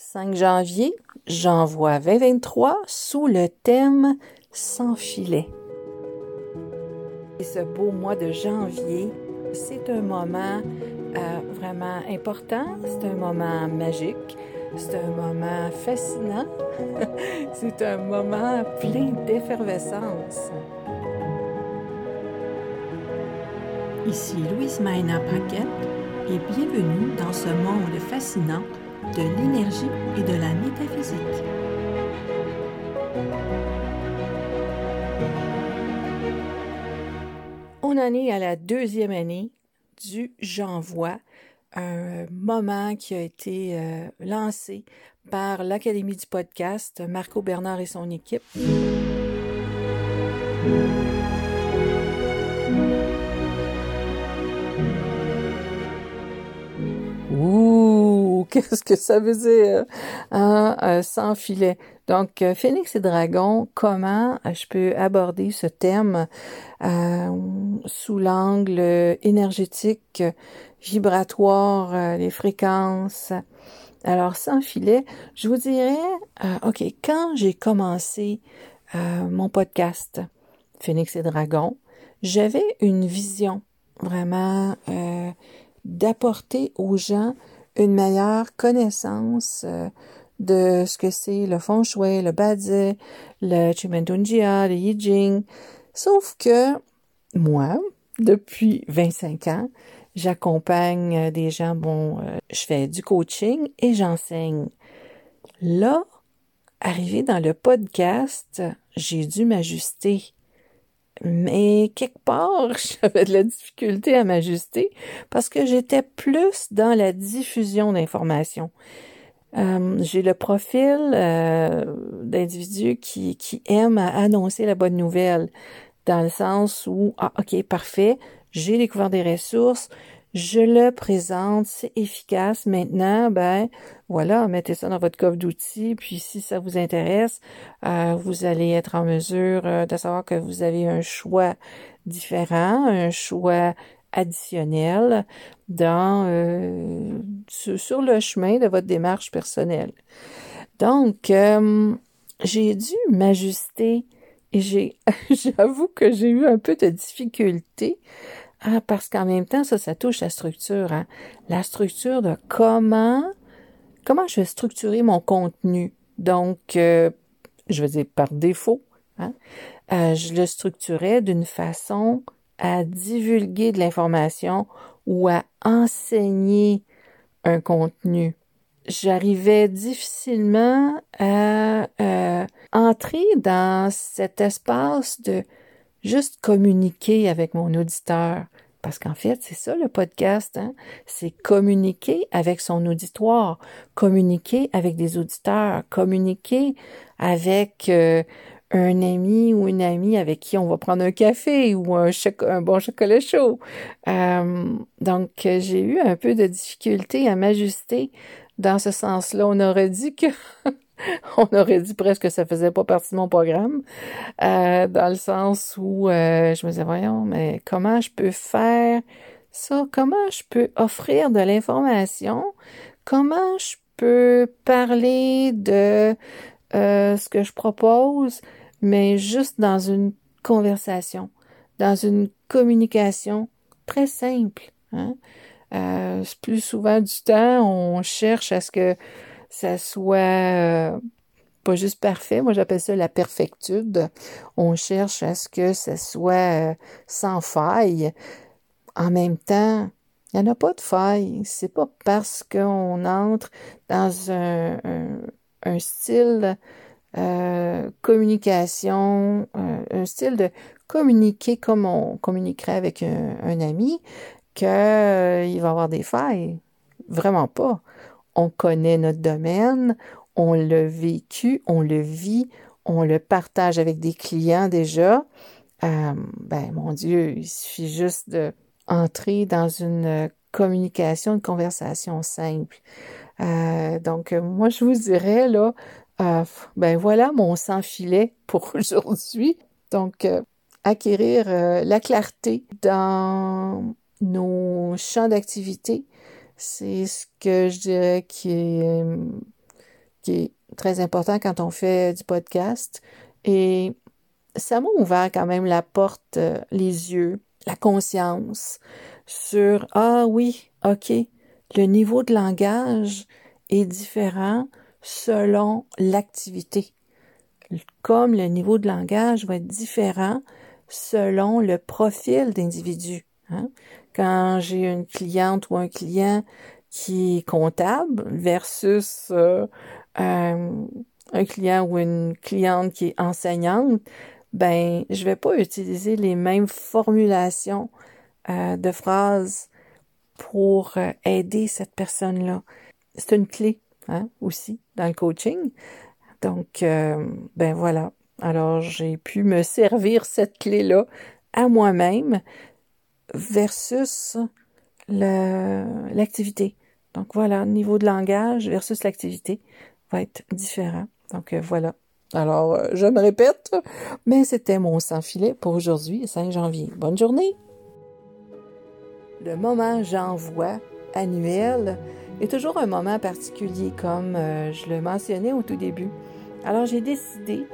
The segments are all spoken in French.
5 janvier, j'envoie 2023 sous le thème Sans filet. Et ce beau mois de janvier, c'est un moment euh, vraiment important, c'est un moment magique, c'est un moment fascinant, c'est un moment plein d'effervescence. Ici Louise Maina Paquette et bienvenue dans ce monde fascinant de l'énergie et de la métaphysique. On en est à la deuxième année du J'envoie, un moment qui a été euh, lancé par l'Académie du podcast, Marco Bernard et son équipe. qu'est-ce que ça veut dire hein, euh, sans filet? Donc, euh, Phoenix et Dragon, comment euh, je peux aborder ce thème sous l'angle énergétique, vibratoire, les fréquences? Alors, sans filet, je vous dirais, OK, quand j'ai commencé mon podcast Phoenix et Dragon, j'avais une vision vraiment d'apporter aux gens une meilleure connaissance euh, de ce que c'est le feng shui, le badzi, le chimentunjia, le yijing. Sauf que moi, depuis 25 ans, j'accompagne euh, des gens, bon, euh, je fais du coaching et j'enseigne. Là, arrivé dans le podcast, j'ai dû m'ajuster mais quelque part, j'avais de la difficulté à m'ajuster parce que j'étais plus dans la diffusion d'informations. Euh, j'ai le profil euh, d'individu qui, qui aime annoncer la bonne nouvelle, dans le sens où, ah, ok, parfait, j'ai découvert des ressources, je le présente, c'est efficace. Maintenant, ben voilà, mettez ça dans votre coffre d'outils, puis si ça vous intéresse, euh, vous allez être en mesure euh, de savoir que vous avez un choix différent, un choix additionnel dans euh, sur le chemin de votre démarche personnelle. Donc, j'ai dû m'ajuster et j'ai j'avoue que j'ai eu un peu de difficulté ah, parce qu'en même temps, ça, ça touche la structure. Hein? La structure de comment, comment je vais structurer mon contenu. Donc, euh, je veux dire par défaut, hein? Euh, je le structurais d'une façon à divulguer de l'information ou à enseigner un contenu. J'arrivais difficilement à euh, entrer dans cet espace de juste communiquer avec mon auditeur. Parce qu'en fait, c'est ça le podcast, hein? c'est communiquer avec son auditoire, communiquer avec des auditeurs, communiquer avec euh, un ami ou une amie avec qui on va prendre un café ou un, un bon chocolat chaud. Euh, donc, j'ai eu un peu de difficulté à m'ajuster dans ce sens-là. On aurait dit que on aurait dit presque que ça faisait pas partie de mon programme, euh, dans le sens où euh, je me disais, voyons, mais comment je peux faire ça? Comment je peux offrir de l'information? Comment je peux parler de euh, ce que je propose, mais juste dans une conversation, dans une communication très simple. Hein? plus souvent du temps, on cherche à ce que ça soit euh, pas juste parfait. Moi, j'appelle ça la perfectude. On cherche à ce que ça soit euh, sans faille. En même temps, il n'y en a pas de faille. C'est pas parce qu'on entre dans un, style euh, communication, un style de communiquer comme on communiquerait avec un, un ami, qu'il va avoir des failles. Vraiment pas on connaît notre domaine, on l'a vécu, on le vit, on le partage avec des clients déjà. Euh, ben, mon Dieu, il suffit juste de entrer dans une communication, une conversation simple. Euh, donc, moi, je vous dirais, là, euh, ben voilà mon sans-filet pour aujourd'hui. Donc, acquérir la clarté dans nos champs d'activité, c'est ce que je dirais qui est euh, qui est très important quand on fait du podcast. Et ça m'a ouvert quand même la porte, euh, les yeux, la conscience sur Ah oui, OK, le niveau de langage est différent selon l'activité. Comme le niveau de langage va être différent selon le profil d'individu. Hein. Quand j'ai une cliente ou un client qui est comptable versus euh, un client ou une cliente qui est enseignante, ben je vais pas utiliser les mêmes formulations euh, de phrases pour euh, aider cette personne-là. C'est une clé hein, aussi dans le coaching. Donc, euh, ben voilà. Alors, j'ai pu me servir cette clé-là à moi-même versus l'activité. Donc voilà, niveau de langage versus l'activité va être différent. Donc euh, voilà. Alors, euh, je me répète, mais c'était mon sans-filet pour aujourd'hui, 5 janvier. Bonne journée! Le moment j'envoie annuel est toujours un moment particulier, comme euh, je le mentionnais au tout début. Alors, j'ai décidé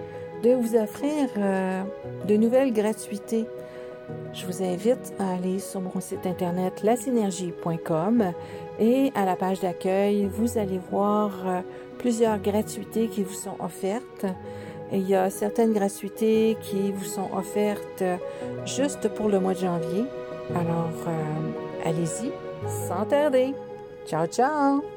de vous offrir de nouvelles gratuités. Je vous invite à aller sur mon site internet lasynergie.com et à la page d'accueil, vous allez voir plusieurs gratuités qui vous sont offertes. il y a certaines gratuités qui vous sont offertes juste pour le mois de janvier. Alors, euh, allez-y, sans tarder. Ciao, ciao!